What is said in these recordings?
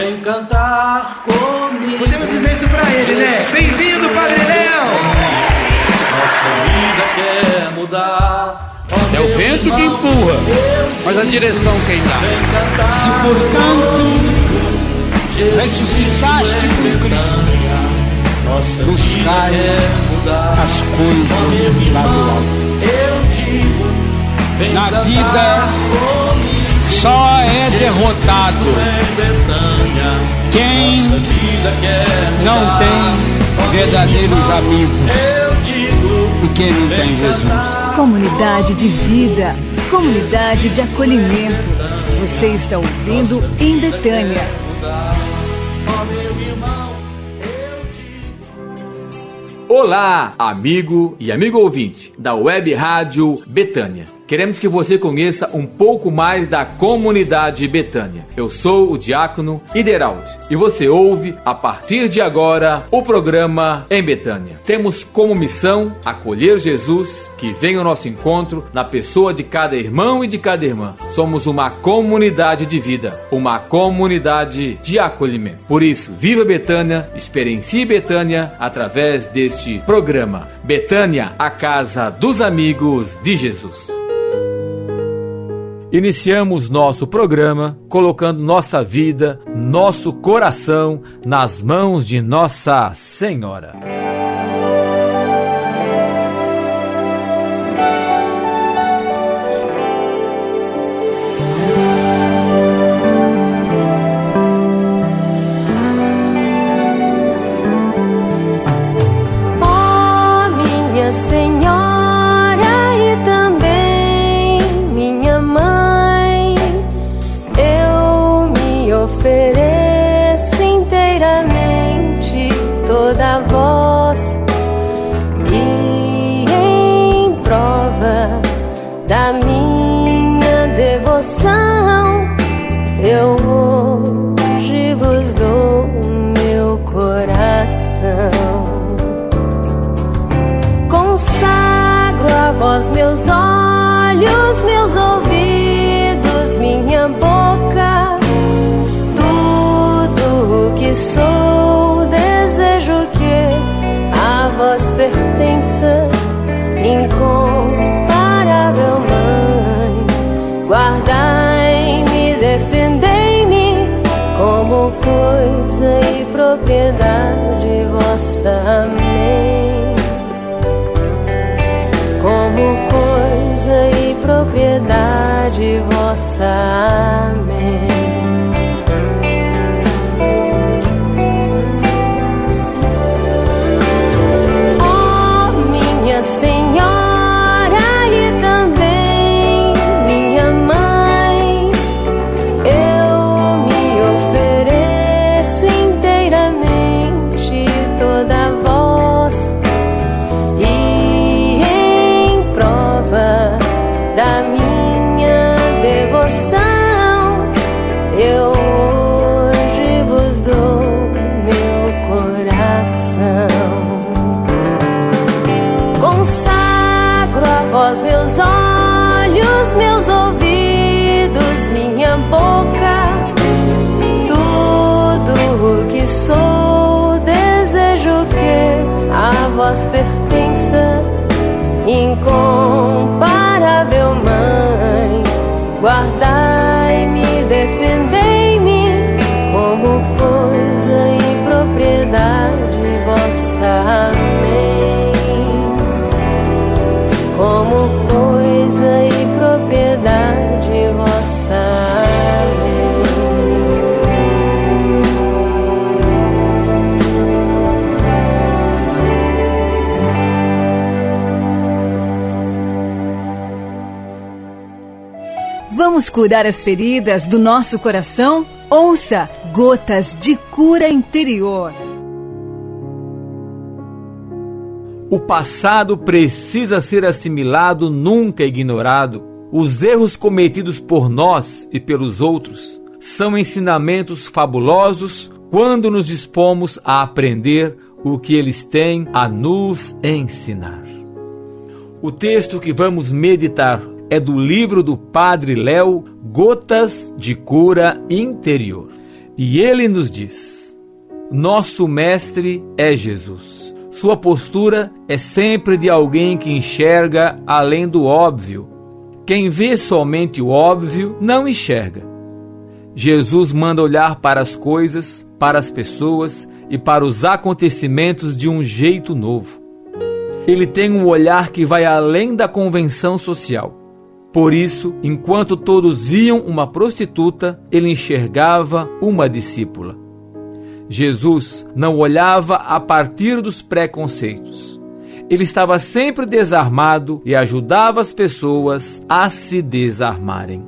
Vem cantar comigo. Podemos dizer isso pra ele, né? Bem-vindo, Padre Léo! Nossa vida quer mudar. Oh, É o vento que irmão, empurra, eu mas a direção quem dá. Vem cantar Se portanto Jesus ressuscitaste com Cristo, Nossa buscai vida quer mudar. as coisas lá do alto. Eu digo, vem Na vida, comigo. Só é derrotado quem não tem verdadeiros amigos Eu digo, e quem não tem Jesus. Comunidade de vida, comunidade de acolhimento. Você está ouvindo em Betânia. Olá, amigo e amigo ouvinte da Web Rádio Betânia. Queremos que você conheça um pouco mais da comunidade Betânia. Eu sou o diácono Ideraldi e você ouve a partir de agora o programa em Betânia. Temos como missão acolher Jesus que vem ao nosso encontro na pessoa de cada irmão e de cada irmã. Somos uma comunidade de vida, uma comunidade de acolhimento. Por isso, viva Betânia, experiencie Betânia através deste programa. Betânia, a casa dos amigos de Jesus. Iniciamos nosso programa colocando nossa vida, nosso coração nas mãos de Nossa Senhora. Sou, desejo que a vós pertença, incomparável Mãe. Guardai-me, defendei-me como coisa e propriedade vossa. Como coisa e propriedade vossa. Amém. Vós pertença, incomparável Mãe. Guardai-me, defendei-me curar as feridas do nosso coração? Ouça Gotas de Cura Interior. O passado precisa ser assimilado, nunca ignorado. Os erros cometidos por nós e pelos outros são ensinamentos fabulosos quando nos dispomos a aprender o que eles têm a nos ensinar. O texto que vamos meditar é do livro do Padre Léo, Gotas de Cura Interior. E ele nos diz: Nosso mestre é Jesus. Sua postura é sempre de alguém que enxerga além do óbvio. Quem vê somente o óbvio não enxerga. Jesus manda olhar para as coisas, para as pessoas e para os acontecimentos de um jeito novo. Ele tem um olhar que vai além da convenção social. Por isso, enquanto todos viam uma prostituta, ele enxergava uma discípula. Jesus não olhava a partir dos preconceitos. Ele estava sempre desarmado e ajudava as pessoas a se desarmarem.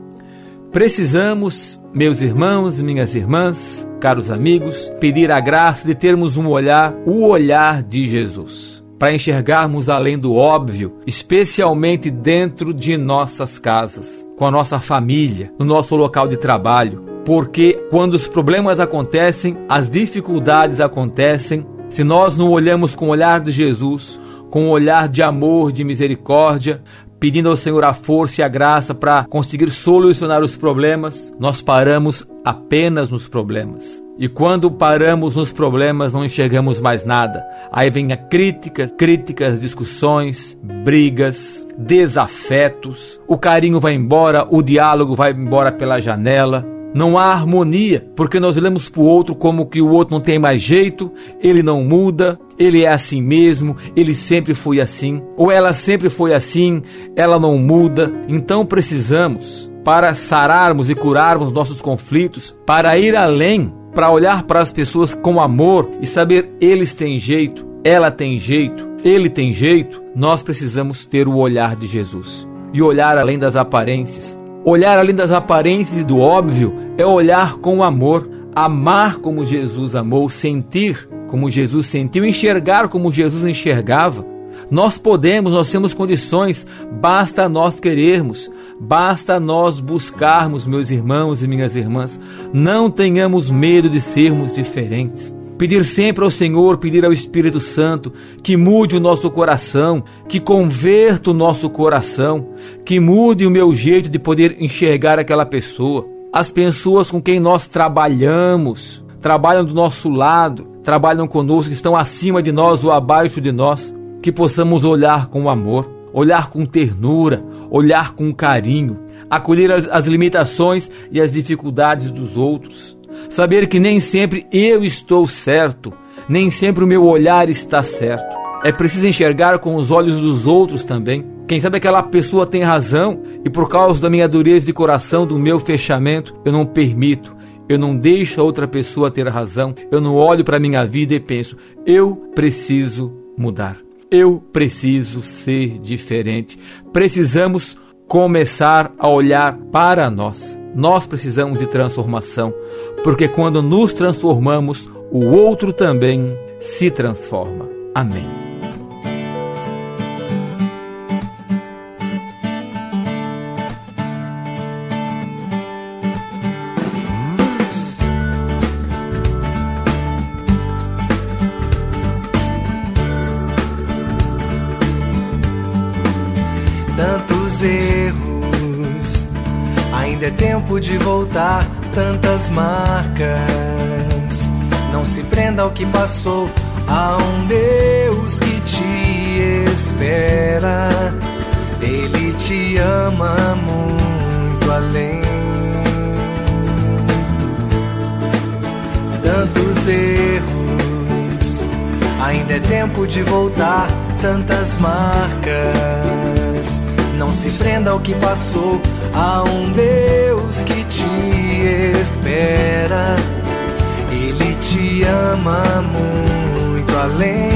Precisamos, meus irmãos e minhas irmãs, caros amigos, pedir a graça de termos um olhar, o olhar de Jesus, para enxergarmos além do óbvio, especialmente dentro de nossas casas, com a nossa família, no nosso local de trabalho, porque quando os problemas acontecem, as dificuldades acontecem, se nós não olhamos com o olhar de Jesus, com o olhar de amor, de misericórdia, pedindo ao Senhor a força e a graça para conseguir solucionar os problemas, nós paramos apenas nos problemas. E quando paramos nos problemas, não enxergamos mais nada. Aí vem a crítica, críticas, discussões, brigas, desafetos. O carinho vai embora, o diálogo vai embora pela janela. Não há harmonia, porque nós olhamos para o outro como que o outro não tem mais jeito, ele não muda, ele é assim mesmo, ele sempre foi assim, ou ela sempre foi assim, ela não muda. Então precisamos, para sararmos e curarmos nossos conflitos, para ir além, para olhar para as pessoas com amor e saber eles têm jeito, ela tem jeito, ele tem jeito, nós precisamos ter o olhar de Jesus. E olhar além das aparências. Olhar além das aparências e do óbvio é olhar com amor, amar como Jesus amou, sentir como Jesus sentiu, enxergar como Jesus enxergava. Nós podemos, nós temos condições, basta nós querermos, basta nós buscarmos, meus irmãos e minhas irmãs. Não tenhamos medo de sermos diferentes pedir sempre ao Senhor, pedir ao Espírito Santo que mude o nosso coração, que converta o nosso coração, que mude o meu jeito de poder enxergar aquela pessoa. As pessoas com quem nós trabalhamos, trabalham do nosso lado, trabalham conosco, estão acima de nós ou abaixo de nós, que possamos olhar com amor, olhar com ternura, olhar com carinho, acolher as, as limitações e as dificuldades dos outros Saber que nem sempre eu estou certo, nem sempre o meu olhar está certo. É preciso enxergar com os olhos dos outros também. Quem sabe aquela pessoa tem razão e por causa da minha dureza de coração, do meu fechamento, eu não permito, eu não deixo a outra pessoa ter razão, eu não olho para a minha vida e penso, eu preciso mudar. Eu preciso ser diferente. Precisamos começar a olhar para nós. Nós precisamos de transformação, porque quando nos transformamos, o outro também se transforma. Amém. Tantas marcas, não se prenda ao que passou. Há um Deus que te espera, Ele te ama muito além. Tantos erros, ainda é tempo de voltar. Tantas marcas, se prenda ao que passou. Há um Deus que te espera, Ele te ama muito além.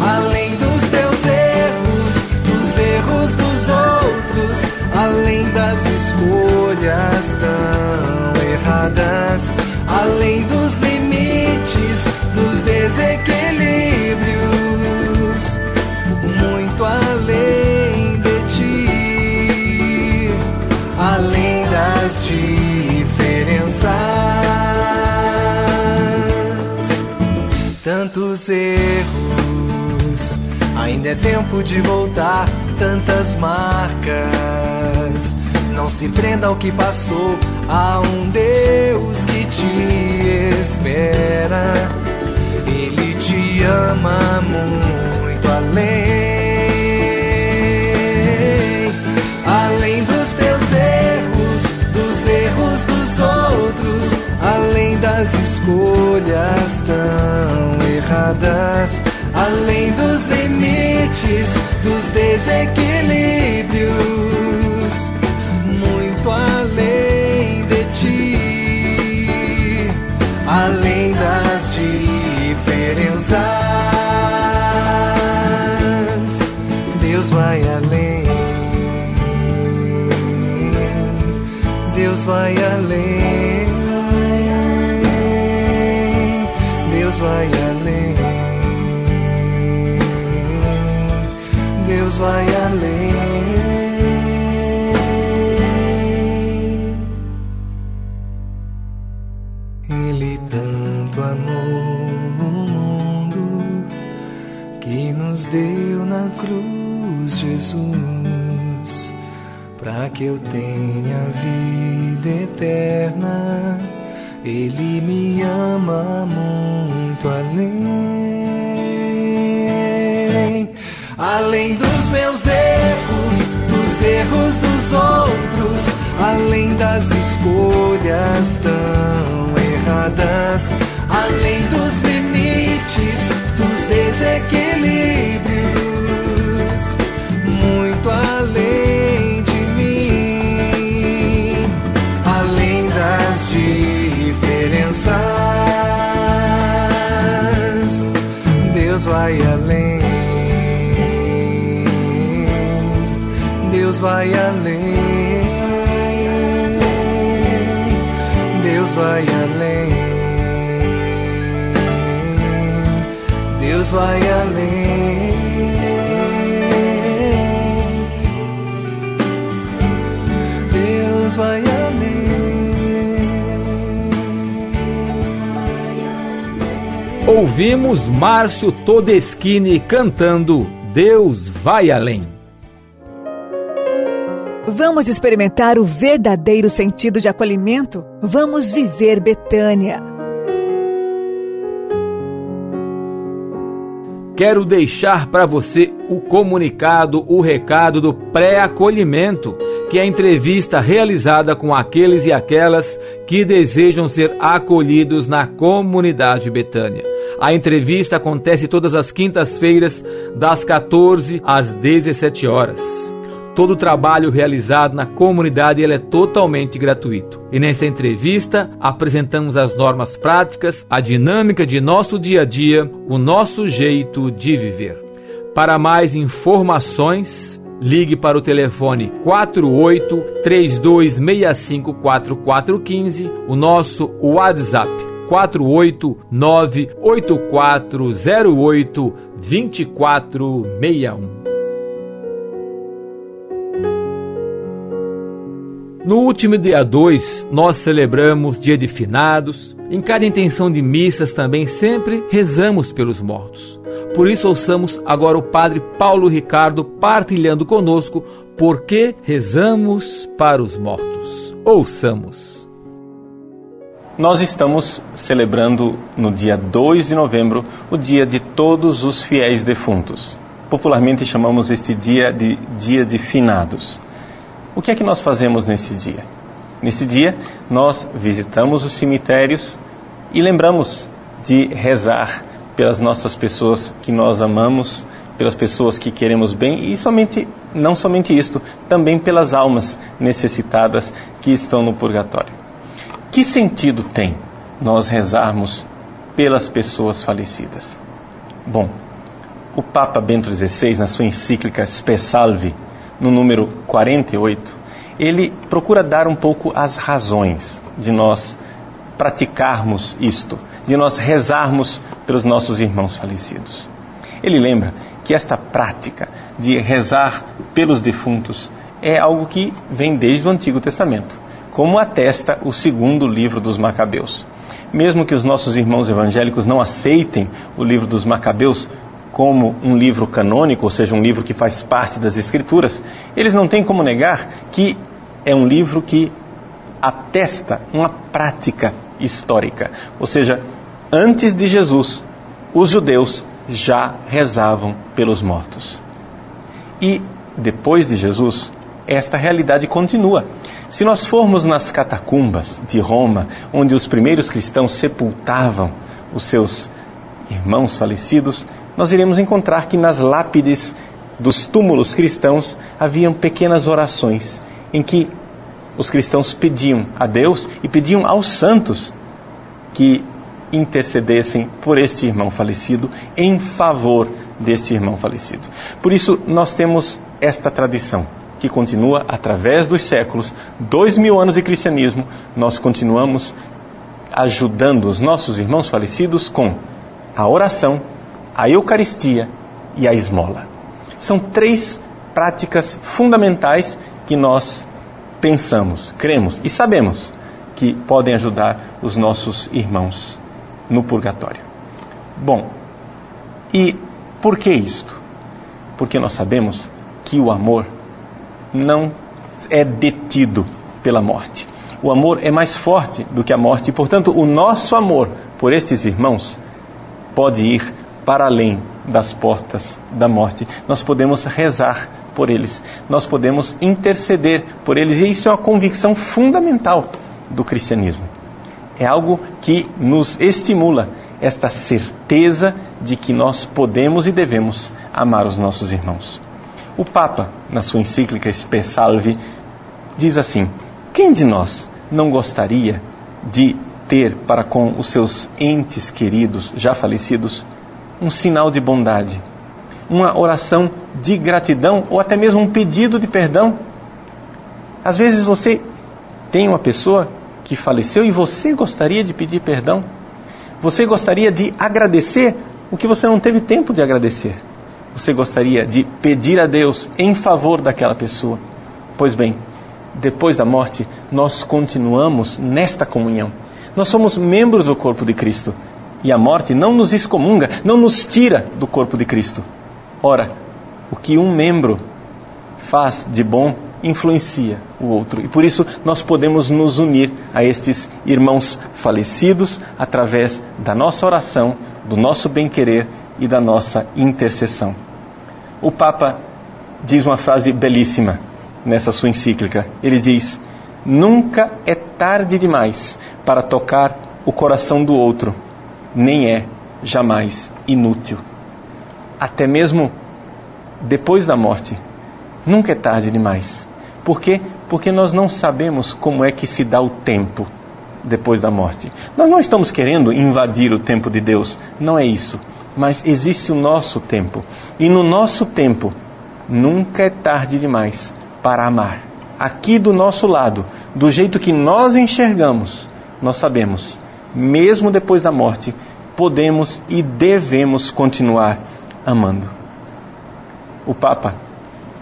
Além dos teus erros, dos erros dos outros, além das escolhas tão erradas, além dos limites, dos desequilíbrios, Ainda é tempo de voltar, tantas marcas. Não se prenda ao que passou, há um Deus que te espera. Ele te ama muito além, além dos teus erros, dos erros dos outros, além das escolhas tão erradas, além dos limites, dos desequilíbrios, vai além. Ele tanto amou o mundo que nos deu na cruz Jesus, para que eu tenha vida eterna. Ele me ama muito além dos limites, dos desequilíbrios, muito além de mim, além das diferenças, Deus vai além. Deus vai além. Deus vai. Vai além. Deus vai além. Ouvimos Márcio Todeschini cantando Deus vai além. Vamos experimentar o verdadeiro sentido de acolhimento? Vamos viver Betânia. Quero deixar para você o comunicado, o recado do pré-acolhimento, que é a entrevista realizada com aqueles e aquelas que desejam ser acolhidos na comunidade Betânia. A entrevista acontece todas as quintas-feiras, das 14 às 17 horas. Todo o trabalho realizado na comunidade ele é totalmente gratuito. E nessa entrevista apresentamos as normas práticas, a dinâmica de nosso dia a dia, o nosso jeito de viver. Para mais informações, ligue para o telefone 48 3265 4415, o nosso WhatsApp 489 8408 2461. No último dia 2, nós celebramos Dia de Finados. Em cada intenção de missas também sempre rezamos pelos mortos. Por isso ouçamos agora o Padre Paulo Ricardo partilhando conosco por que rezamos para os mortos. Ouçamos. Nós estamos celebrando no dia 2 de novembro o dia de todos os fiéis defuntos. Popularmente chamamos este dia de Dia de Finados. O que é que nós fazemos nesse dia? Nesse dia, nós visitamos os cemitérios e lembramos de rezar pelas nossas pessoas que nós amamos, pelas pessoas que queremos bem e somente não somente isto, também pelas almas necessitadas que estão no purgatório. Que sentido tem nós rezarmos pelas pessoas falecidas? Bom, o Papa Bento XVI, na sua encíclica Spe Salvi, no número 48, ele procura dar um pouco as razões de nós praticarmos isto, de nós rezarmos pelos nossos irmãos falecidos. Ele lembra que esta prática de rezar pelos defuntos é algo que vem desde o Antigo Testamento, como atesta o segundo livro dos Macabeus. Mesmo que os nossos irmãos evangélicos não aceitem o livro dos Macabeus como um livro canônico, ou seja, um livro que faz parte das Escrituras, eles não têm como negar que é um livro que atesta uma prática histórica. Ou seja, antes de Jesus, os judeus já rezavam pelos mortos. E depois de Jesus, esta realidade continua. Se nós formos nas catacumbas de Roma, onde os primeiros cristãos sepultavam os seus irmãos falecidos, nós iremos encontrar que nas lápides dos túmulos cristãos haviam pequenas orações em que os cristãos pediam a Deus e pediam aos santos que intercedessem por este irmão falecido em favor deste irmão falecido. Por isso, nós temos esta tradição que continua através dos séculos, dois mil anos de cristianismo, nós continuamos ajudando os nossos irmãos falecidos com a oração, a Eucaristia e a esmola. São três práticas fundamentais que nós pensamos, cremos e sabemos que podem ajudar os nossos irmãos no purgatório. Bom, e por que isto? Porque nós sabemos que o amor não é detido pela morte. O amor é mais forte do que a morte e, portanto, o nosso amor por estes irmãos pode ir para além das portas da morte. Nós podemos rezar por eles, nós podemos interceder por eles, e isso é uma convicção fundamental do cristianismo. É algo que nos estimula esta certeza de que nós podemos e devemos amar os nossos irmãos. O Papa, na sua encíclica Spe Salvi, diz assim: Quem de nós não gostaria de ter para com os seus entes queridos já falecidos um sinal de bondade, uma oração de gratidão ou até mesmo um pedido de perdão? Às vezes você tem uma pessoa que faleceu e você gostaria de pedir perdão? Você gostaria de agradecer o que você não teve tempo de agradecer? Você gostaria de pedir a Deus em favor daquela pessoa? Pois bem, depois da morte, nós continuamos nesta comunhão. Nós somos membros do corpo de Cristo. E a morte não nos excomunga, não nos tira do corpo de Cristo. Ora, o que um membro faz de bom influencia o outro. E por isso nós podemos nos unir a estes irmãos falecidos através da nossa oração, do nosso bem-querer e da nossa intercessão. O Papa diz uma frase belíssima nessa sua encíclica. Ele diz: Nunca é tarde demais para tocar o coração do outro, nem é jamais inútil. Até mesmo depois da morte, nunca é tarde demais. Por quê? Porque nós não sabemos como é que se dá o tempo depois da morte. Nós não estamos querendo invadir o tempo de Deus, não é isso. Mas existe o nosso tempo. E no nosso tempo, nunca é tarde demais para amar. Aqui do nosso lado, do jeito que nós enxergamos, nós sabemos, mesmo depois da morte, podemos e devemos continuar amando. O Papa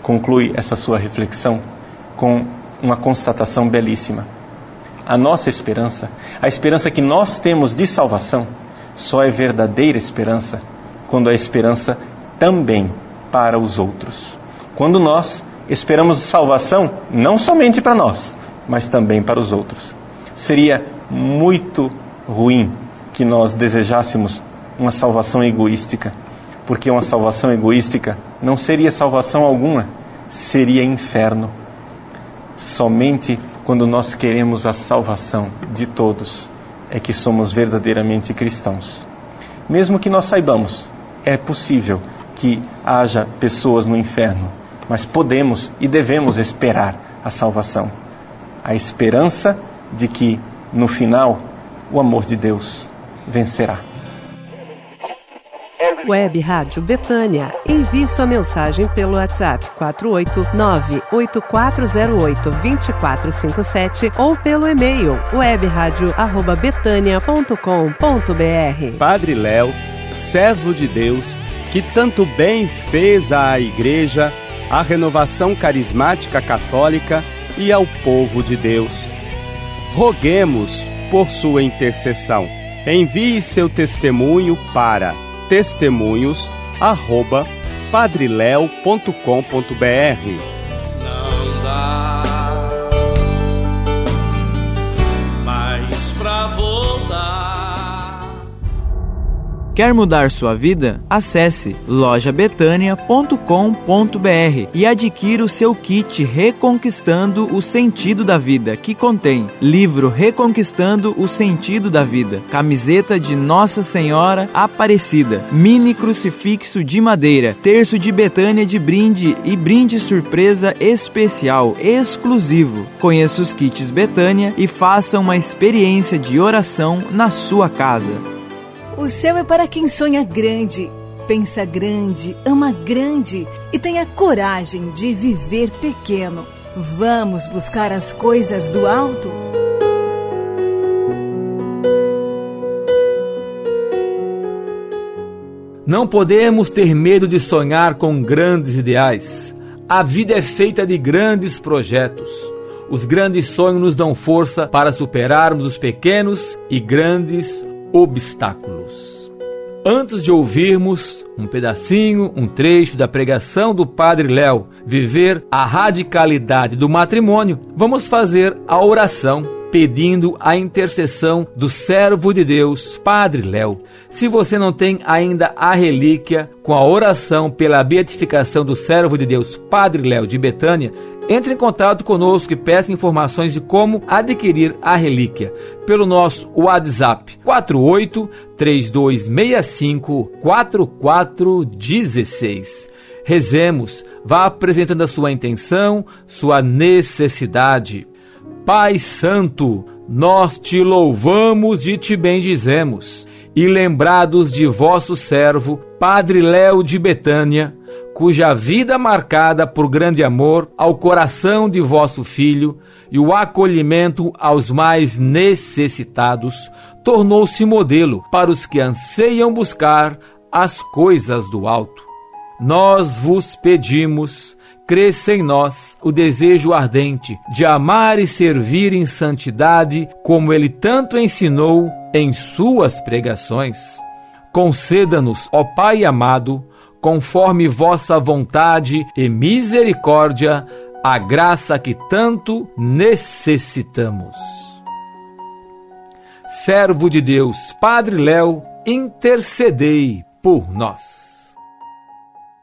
conclui essa sua reflexão com uma constatação belíssima. A nossa esperança, a esperança que nós temos de salvação, só é verdadeira esperança quando é esperança também para os outros. Quando nós esperamos salvação não somente para nós, mas também para os outros. Seria muito ruim que nós desejássemos uma salvação egoística, porque uma salvação egoística não seria salvação alguma, seria inferno Somente quando nós queremos a salvação de todos é que somos verdadeiramente cristãos. Mesmo que nós saibamos, é possível que haja pessoas no inferno, mas podemos e devemos esperar a salvação. A esperança de que, no final, o amor de Deus vencerá. Web Rádio Betânia. Envie sua mensagem pelo WhatsApp 489-8408-2457 ou pelo e-mail webradio@betania.com.br. Padre Léo, servo de Deus, que tanto bem fez à Igreja, à renovação carismática católica e ao povo de Deus. Roguemos por sua intercessão. Envie seu testemunho para testemunhos Quer mudar sua vida? Acesse lojabetania.com.br e adquira o seu kit Reconquistando o Sentido da Vida, que contém livro Reconquistando o Sentido da Vida, camiseta de Nossa Senhora Aparecida, mini crucifixo de madeira, terço de Betânia de brinde e brinde surpresa especial, exclusivo. Conheça os kits Betânia e faça uma experiência de oração na sua casa. O céu é para quem sonha grande, pensa grande, ama grande e tem a coragem de viver pequeno. Vamos buscar as coisas do alto? Não podemos ter medo de sonhar com grandes ideais. A vida é feita de grandes projetos. Os grandes sonhos nos dão força para superarmos os pequenos e grandes obstáculos. Antes de ouvirmos um pedacinho, um trecho da pregação do Padre Léo, viver a radicalidade do matrimônio, vamos fazer a oração pedindo a intercessão do servo de Deus, Padre Léo. Se você não tem ainda a relíquia com a oração pela beatificação do servo de Deus, Padre Léo de Betânia, entre em contato conosco e peça informações de como adquirir a relíquia pelo nosso WhatsApp 48 3265 4416. Rezemos, vá apresentando a sua intenção, sua necessidade. Pai Santo, nós te louvamos e te bendizemos, e lembrados de vosso servo, Padre Léo de Betânia, cuja vida marcada por grande amor ao coração de vosso filho e o acolhimento aos mais necessitados, tornou-se modelo para os que anseiam buscar as coisas do alto. Nós vos pedimos, cresça em nós o desejo ardente de amar e servir em santidade, como ele tanto ensinou em suas pregações. Conceda-nos, ó Pai amado, conforme vossa vontade e misericórdia, a graça que tanto necessitamos. Servo de Deus, Padre Léo, intercedei por nós.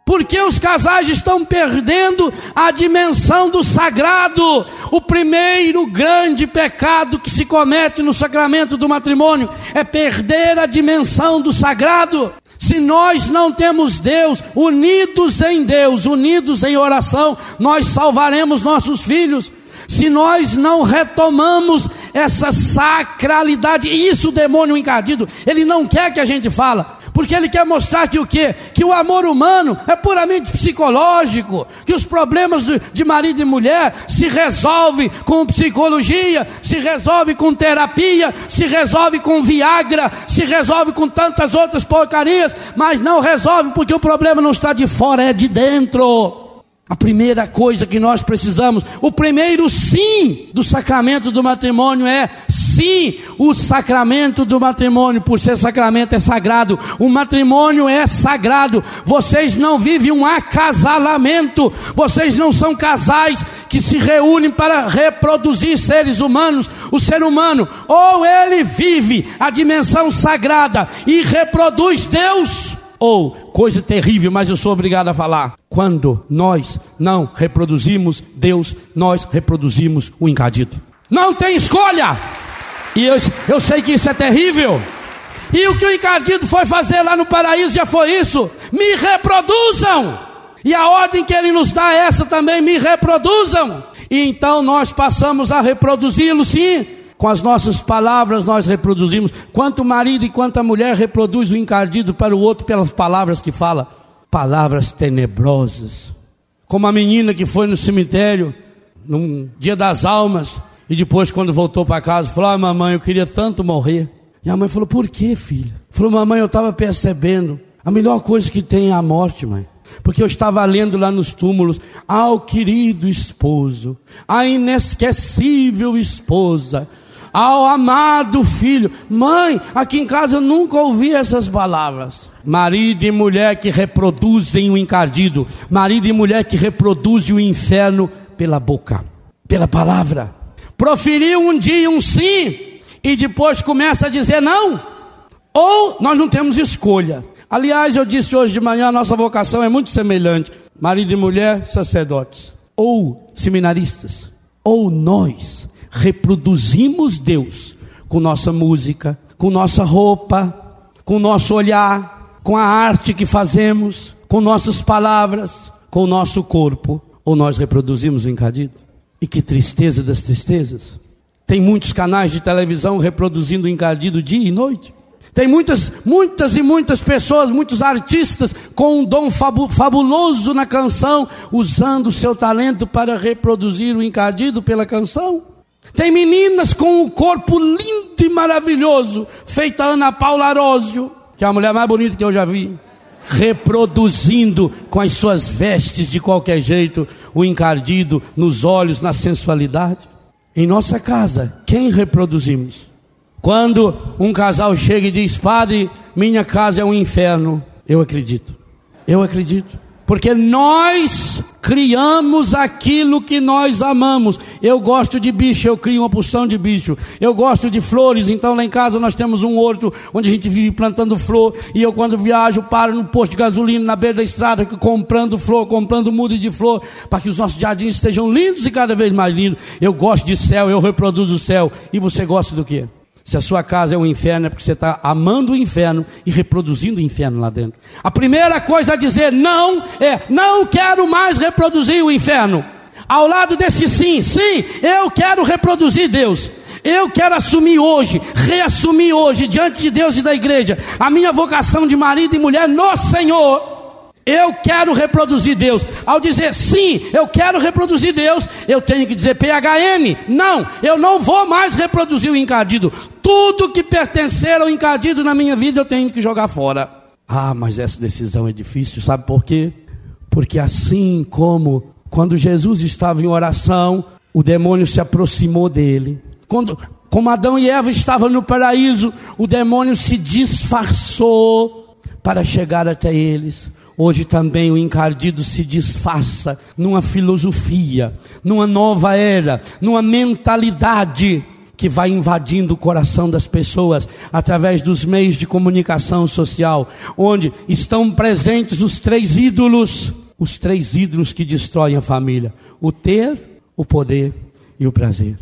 Porque os casais estão perdendo a dimensão do sagrado. O primeiro grande pecado que se comete no sacramento do matrimônio é perder a dimensão do sagrado. Se nós não temos Deus, unidos em Deus, unidos em oração, nós salvaremos nossos filhos. Se nós não retomamos essa sacralidade, isso o demônio encardido, ele não quer que a gente fala porque ele quer mostrar que o quê? Que o amor humano é puramente psicológico, que os problemas de marido e mulher se resolve com psicologia, se resolve com terapia, se resolve com Viagra, se resolve com tantas outras porcarias, mas não resolve porque o problema não está de fora, é de dentro. A primeira coisa que nós precisamos, o primeiro sim do sacramento do matrimônio é sim, o sacramento do matrimônio, por ser sacramento é sagrado. O matrimônio é sagrado. Vocês não vivem um acasalamento. Vocês não são casais que se reúnem para reproduzir seres humanos. O ser humano, ou ele vive a dimensão sagrada e reproduz Deus, ou, coisa terrível, mas eu sou obrigado a falar, quando nós não reproduzimos Deus, nós reproduzimos o encadido. Não tem escolha! E eu, eu sei que isso é terrível. E o que o encardido foi fazer lá no paraíso já foi isso: me reproduzam! E a ordem que ele nos dá é essa também: me reproduzam! E então nós passamos a reproduzi-lo, sim, com as nossas palavras nós reproduzimos. Quanto o marido e quanto a mulher reproduz o encardido para o outro pelas palavras que fala. Palavras tenebrosas. Como a menina que foi no cemitério, num dia das almas, e depois, quando voltou para casa, falou: Ah, mamãe, eu queria tanto morrer. E a mãe falou: Por que, filha? Falou: Mamãe, eu estava percebendo. A melhor coisa que tem é a morte, mãe. Porque eu estava lendo lá nos túmulos, ao querido esposo, a inesquecível esposa, ao amado filho. Mãe, aqui em casa eu nunca ouvi essas palavras. Marido e mulher que reproduzem o encardido, marido e mulher que reproduzem o inferno pela boca, pela palavra. Proferiu um dia um sim e depois começa a dizer não. Ou nós não temos escolha. Aliás, eu disse hoje de manhã, a nossa vocação é muito semelhante: marido e mulher, sacerdotes, ou seminaristas, ou nós reproduzimos Deus com nossa música, com nossa roupa, com nosso olhar, com a arte que fazemos, com nossas palavras, com o nosso corpo, ou nós reproduzimos o encadido. E que tristeza das tristezas. Tem muitos canais de televisão reproduzindo o encardido dia e noite. Tem muitas, muitas e muitas pessoas, muitos artistas com um dom fabu fabuloso na canção, usando o seu talento para reproduzir o encardido pela canção. Tem meninas com um corpo lindo e maravilhoso, feita Ana Paula Arósio, que é a mulher mais bonita que eu já vi, reproduzindo com as suas vestes de qualquer jeito o encardido nos olhos, na sensualidade. Em nossa casa, quem reproduzimos? Quando um casal chega e diz, Padre, minha casa é um inferno, eu acredito. Eu acredito. Porque nós criamos aquilo que nós amamos. Eu gosto de bicho, eu crio uma porção de bicho. Eu gosto de flores, então lá em casa nós temos um horto onde a gente vive plantando flor. E eu, quando viajo, paro no posto de gasolina, na beira da estrada, comprando flor, comprando muda de flor, para que os nossos jardins estejam lindos e cada vez mais lindos. Eu gosto de céu, eu reproduzo o céu. E você gosta do quê? Se a sua casa é um inferno, é porque você está amando o inferno e reproduzindo o inferno lá dentro. A primeira coisa a dizer não é: não quero mais reproduzir o inferno. Ao lado desse sim, sim, eu quero reproduzir Deus. Eu quero assumir hoje, reassumir hoje, diante de Deus e da igreja, a minha vocação de marido e mulher no Senhor. Eu quero reproduzir Deus. Ao dizer sim, eu quero reproduzir Deus, eu tenho que dizer PHN. Não, eu não vou mais reproduzir o encardido. Tudo que pertencer ao encardido na minha vida eu tenho que jogar fora. Ah, mas essa decisão é difícil, sabe por quê? Porque assim como quando Jesus estava em oração, o demônio se aproximou dele. Quando, como Adão e Eva estavam no paraíso, o demônio se disfarçou para chegar até eles. Hoje também o encardido se disfarça numa filosofia, numa nova era, numa mentalidade que vai invadindo o coração das pessoas através dos meios de comunicação social, onde estão presentes os três ídolos, os três ídolos que destroem a família: o ter, o poder e o prazer.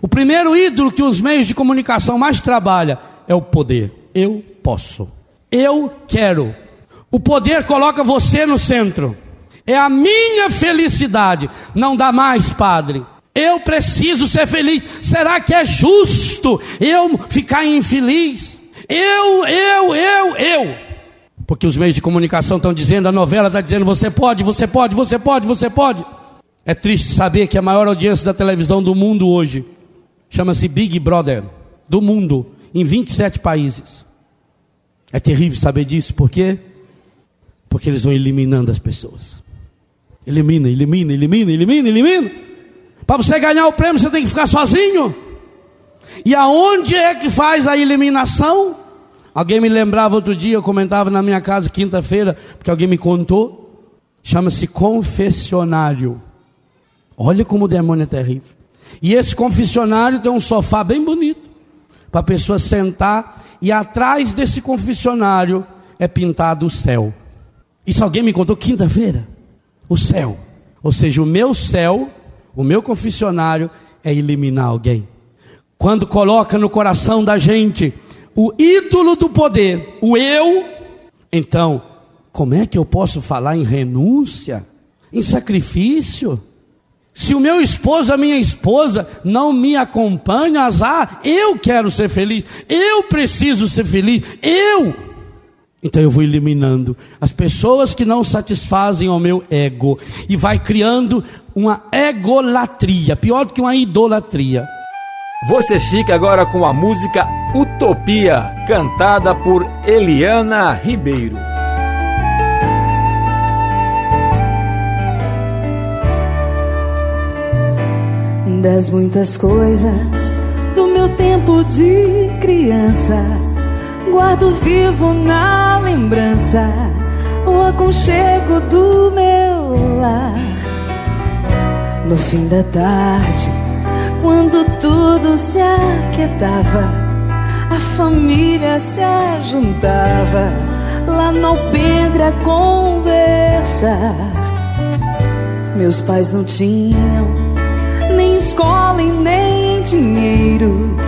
O primeiro ídolo que os meios de comunicação mais trabalham é o poder. Eu posso. Eu quero. O poder coloca você no centro. É a minha felicidade. Não dá mais, Padre. Eu preciso ser feliz. Será que é justo eu ficar infeliz? Eu, eu, eu, eu. Porque os meios de comunicação estão dizendo, a novela está dizendo: você pode, você pode, você pode, você pode. É triste saber que a maior audiência da televisão do mundo hoje chama-se Big Brother do mundo, em 27 países. É terrível saber disso, por quê? Porque eles vão eliminando as pessoas. Elimina, elimina, elimina, elimina, elimina. Para você ganhar o prêmio, você tem que ficar sozinho. E aonde é que faz a eliminação? Alguém me lembrava outro dia, eu comentava na minha casa quinta-feira, porque alguém me contou. Chama-se confessionário. Olha como o demônio é terrível. E esse confessionário tem um sofá bem bonito para a pessoa sentar e atrás desse confessionário é pintado o céu. Isso alguém me contou quinta-feira. O céu. Ou seja, o meu céu, o meu confessionário é eliminar alguém. Quando coloca no coração da gente o ídolo do poder, o eu, então, como é que eu posso falar em renúncia, em sacrifício? Se o meu esposo, a minha esposa não me acompanha, azar, eu quero ser feliz, eu preciso ser feliz, eu então eu vou eliminando as pessoas que não satisfazem o meu ego e vai criando uma egolatria, pior do que uma idolatria. Você fica agora com a música Utopia, cantada por Eliana Ribeiro. Das muitas coisas do meu tempo de criança guardo vivo na lembrança o aconchego do meu lar. No fim da tarde, quando tudo se aquietava, a família se ajuntava lá no alpendre a conversar. Meus pais não tinham nem escola e nem dinheiro.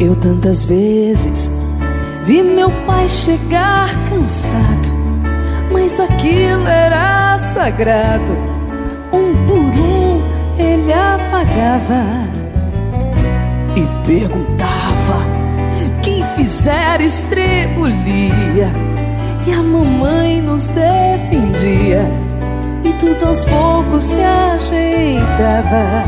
Eu tantas vezes vi meu pai chegar cansado, mas aquilo era sagrado. Um por um ele apagava e perguntava quem fizer estrebulia. E a mamãe nos defendia, e tudo aos poucos se ajeitava.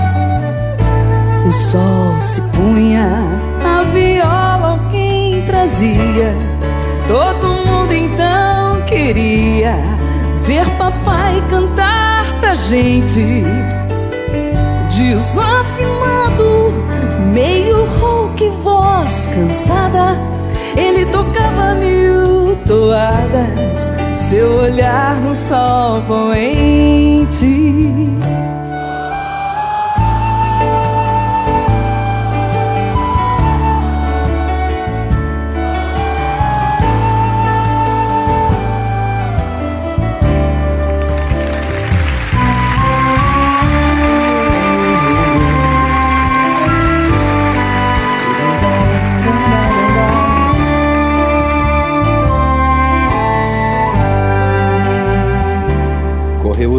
O sol se punha, viola alguém trazia. Todo mundo então queria ver papai cantar pra gente. Desafinado, meio rouco voz cansada, ele tocava mil toadas, seu olhar no sol poente.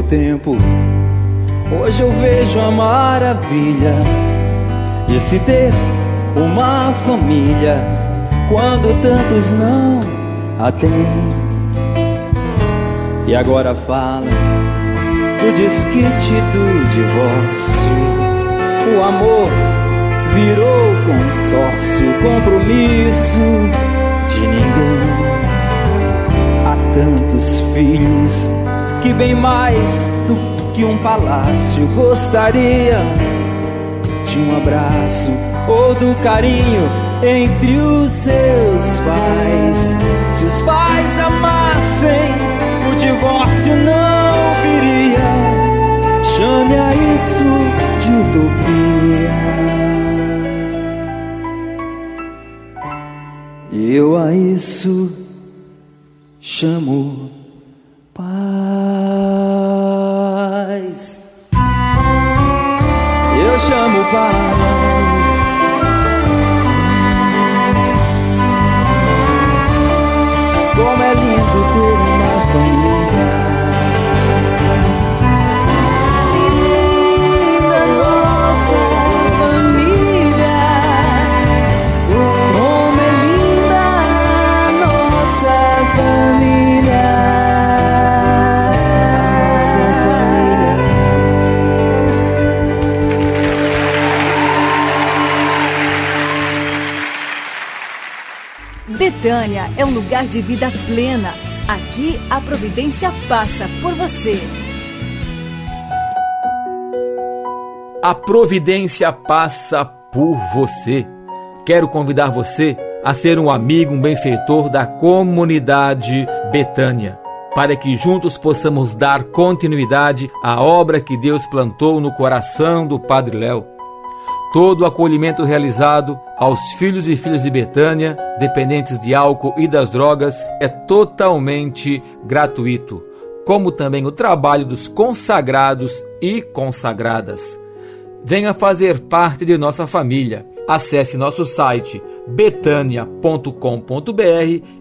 Tempo, hoje eu vejo a maravilha de se ter uma família quando tantos não a têm. E agora fala do desquite do divórcio. O amor virou consórcio, compromisso de ninguém. Há tantos filhos que bem mais do que um palácio gostaria de um abraço ou do carinho entre os seus pais. Se os pais amassem, o divórcio não viria. Chame a isso de utopia. Eu a isso chamo é um lugar de vida plena. Aqui a providência passa por você. A providência passa por você. Quero convidar você a ser um amigo, um benfeitor da comunidade Betânia, para que juntos possamos dar continuidade à obra que Deus plantou no coração do Padre Léo. Todo o acolhimento realizado aos filhos e filhas de Betânia, dependentes de álcool e das drogas, é totalmente gratuito, como também o trabalho dos consagrados e consagradas. Venha fazer parte de nossa família. Acesse nosso site betania.com.br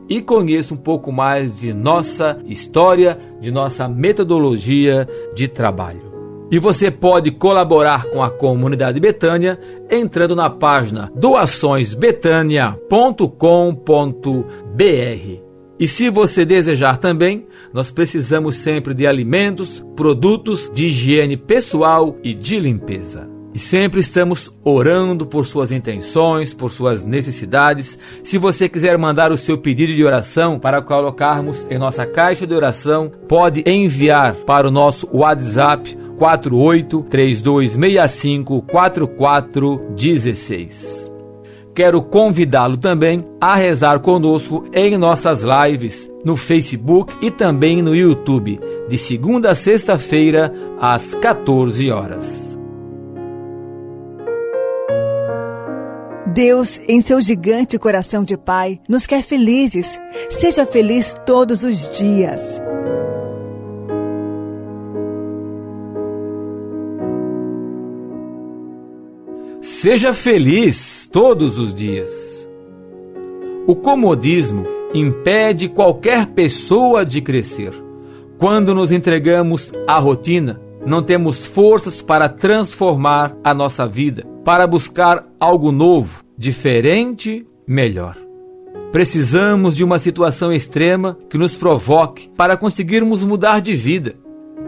e conheça um pouco mais de nossa história, de nossa metodologia de trabalho. E você pode colaborar com a comunidade Betânia entrando na página doaçõesbetânia.com.br. E se você desejar também, nós precisamos sempre de alimentos, produtos de higiene pessoal e de limpeza. E sempre estamos orando por suas intenções, por suas necessidades. Se você quiser mandar o seu pedido de oração para colocarmos em nossa caixa de oração, pode enviar para o nosso WhatsApp 48 3265 4416. Quero convidá-lo também a rezar conosco em nossas lives no Facebook e também no YouTube, de segunda a sexta-feira, às 14 horas. Deus, em seu gigante coração de Pai, nos quer felizes. Seja feliz todos os dias. Seja feliz todos os dias. O comodismo impede qualquer pessoa de crescer. Quando nos entregamos à rotina, não temos forças para transformar a nossa vida, para buscar algo novo, diferente, melhor. Precisamos de uma situação extrema que nos provoque para conseguirmos mudar de vida.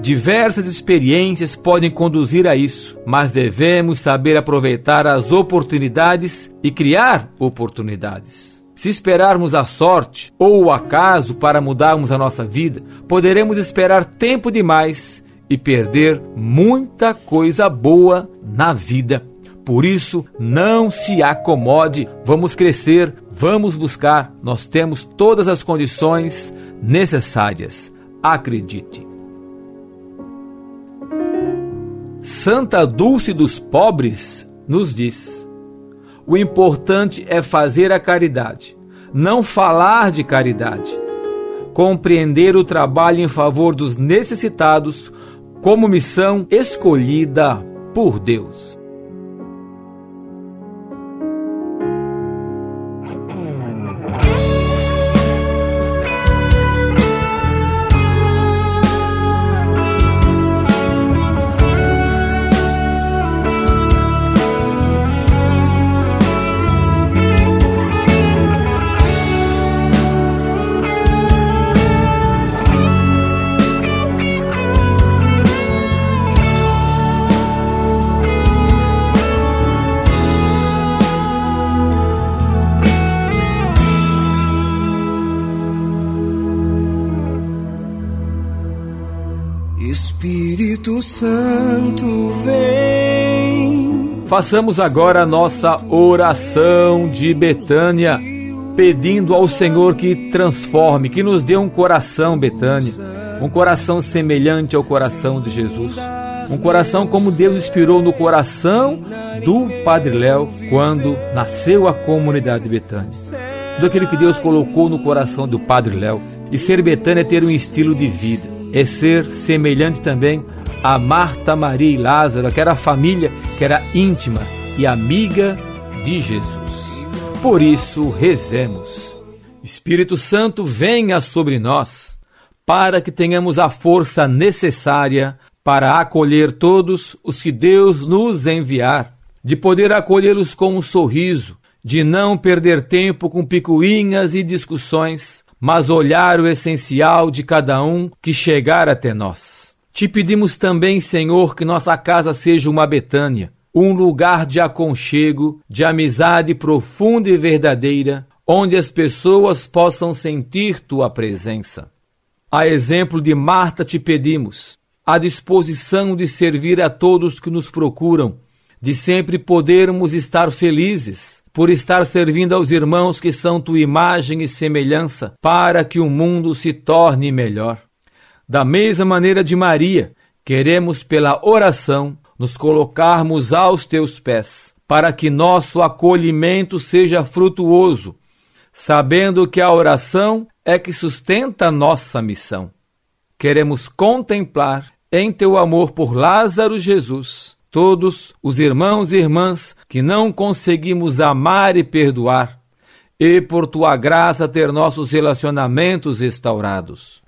Diversas experiências podem conduzir a isso, mas devemos saber aproveitar as oportunidades e criar oportunidades. Se esperarmos a sorte ou o acaso para mudarmos a nossa vida, poderemos esperar tempo demais e perder muita coisa boa na vida. Por isso, não se acomode, vamos crescer, vamos buscar, nós temos todas as condições necessárias. Acredite. Santa Dulce dos Pobres nos diz: o importante é fazer a caridade, não falar de caridade. Compreender o trabalho em favor dos necessitados como missão escolhida por Deus. Façamos agora a nossa oração de Betânia, pedindo ao Senhor que transforme, que nos dê um coração, Betânia, um coração semelhante ao coração de Jesus. Um coração como Deus inspirou no coração do Padre Léo quando nasceu a comunidade de Betânia. Do aquilo que Deus colocou no coração do Padre Léo. E ser Betânia é ter um estilo de vida é ser semelhante também a Marta, Maria e Lázaro, que era a família que era íntima e amiga de Jesus. Por isso, rezemos. Espírito Santo, venha sobre nós, para que tenhamos a força necessária para acolher todos os que Deus nos enviar, de poder acolhê-los com um sorriso, de não perder tempo com picuinhas e discussões, mas olhar o essencial de cada um que chegar até nós. Te pedimos também, Senhor, que nossa casa seja uma Betânia, um lugar de aconchego, de amizade profunda e verdadeira, onde as pessoas possam sentir tua presença. A exemplo de Marta, te pedimos a disposição de servir a todos que nos procuram, de sempre podermos estar felizes, por estar servindo aos irmãos que são tua imagem e semelhança, para que o mundo se torne melhor. Da mesma maneira de Maria, queremos pela oração nos colocarmos aos teus pés, para que nosso acolhimento seja frutuoso, sabendo que a oração é que sustenta nossa missão. Queremos contemplar em teu amor por Lázaro Jesus todos os irmãos e irmãs que não conseguimos amar e perdoar, e por tua graça ter nossos relacionamentos restaurados.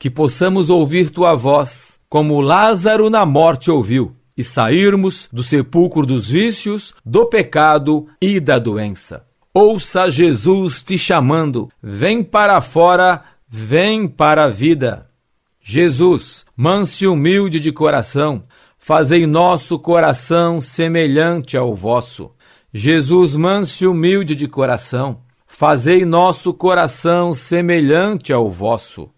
Que possamos ouvir tua voz, como Lázaro na morte ouviu, e sairmos do sepulcro dos vícios, do pecado e da doença. Ouça Jesus te chamando. Vem para fora, vem para a vida. Jesus, manso e humilde de coração, fazei nosso coração semelhante ao vosso. Jesus, manso e humilde de coração, fazei nosso coração semelhante ao vosso.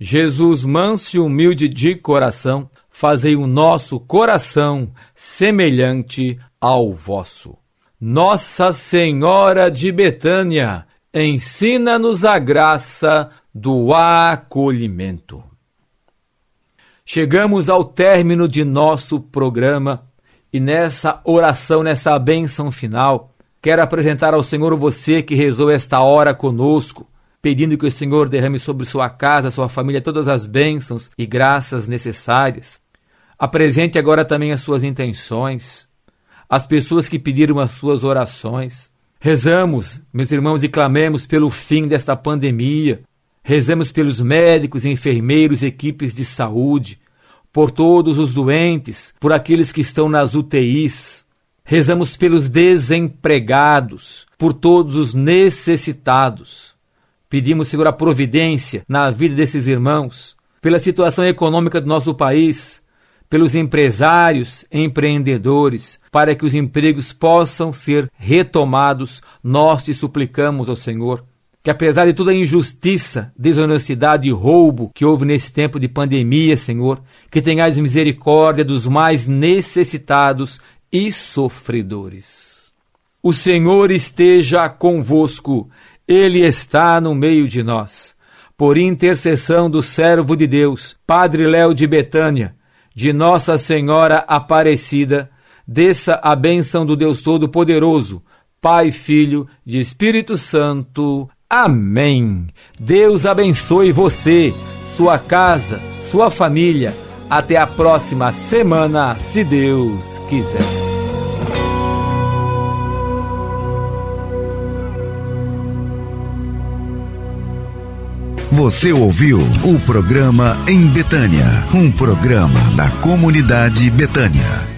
Jesus, manso e humilde de coração, fazei o nosso coração semelhante ao vosso. Nossa Senhora de Betânia, ensina-nos a graça do acolhimento. Chegamos ao término de nosso programa e nessa oração, nessa bênção final, quero apresentar ao Senhor você que rezou esta hora conosco, pedindo que o Senhor derrame sobre sua casa, sua família, todas as bênçãos e graças necessárias. Apresente agora também as suas intenções as pessoas que pediram as suas orações. Rezamos, meus irmãos, e clamemos pelo fim desta pandemia. Rezamos pelos médicos, enfermeiros, equipes de saúde, por todos os doentes, por aqueles que estão nas UTIs. Rezamos pelos desempregados, por todos os necessitados. Pedimos, Senhor, a providência na vida desses irmãos, pela situação econômica do nosso país, pelos empresários, empreendedores, para que os empregos possam ser retomados, nós te suplicamos ao Senhor. Que apesar de toda a injustiça, desonestidade e roubo que houve nesse tempo de pandemia, Senhor, que tenhas misericórdia dos mais necessitados e sofredores. O Senhor esteja convosco, Ele está no meio de nós. Por intercessão do servo de Deus, Padre Léo de Betânia, de Nossa Senhora Aparecida, desça a bênção do Deus Todo-Poderoso, Pai, Filho, de Espírito Santo. Amém. Deus abençoe você, sua casa, sua família. Até a próxima semana, se Deus quiser. Você ouviu o programa Em Betânia, um programa da comunidade Betânia.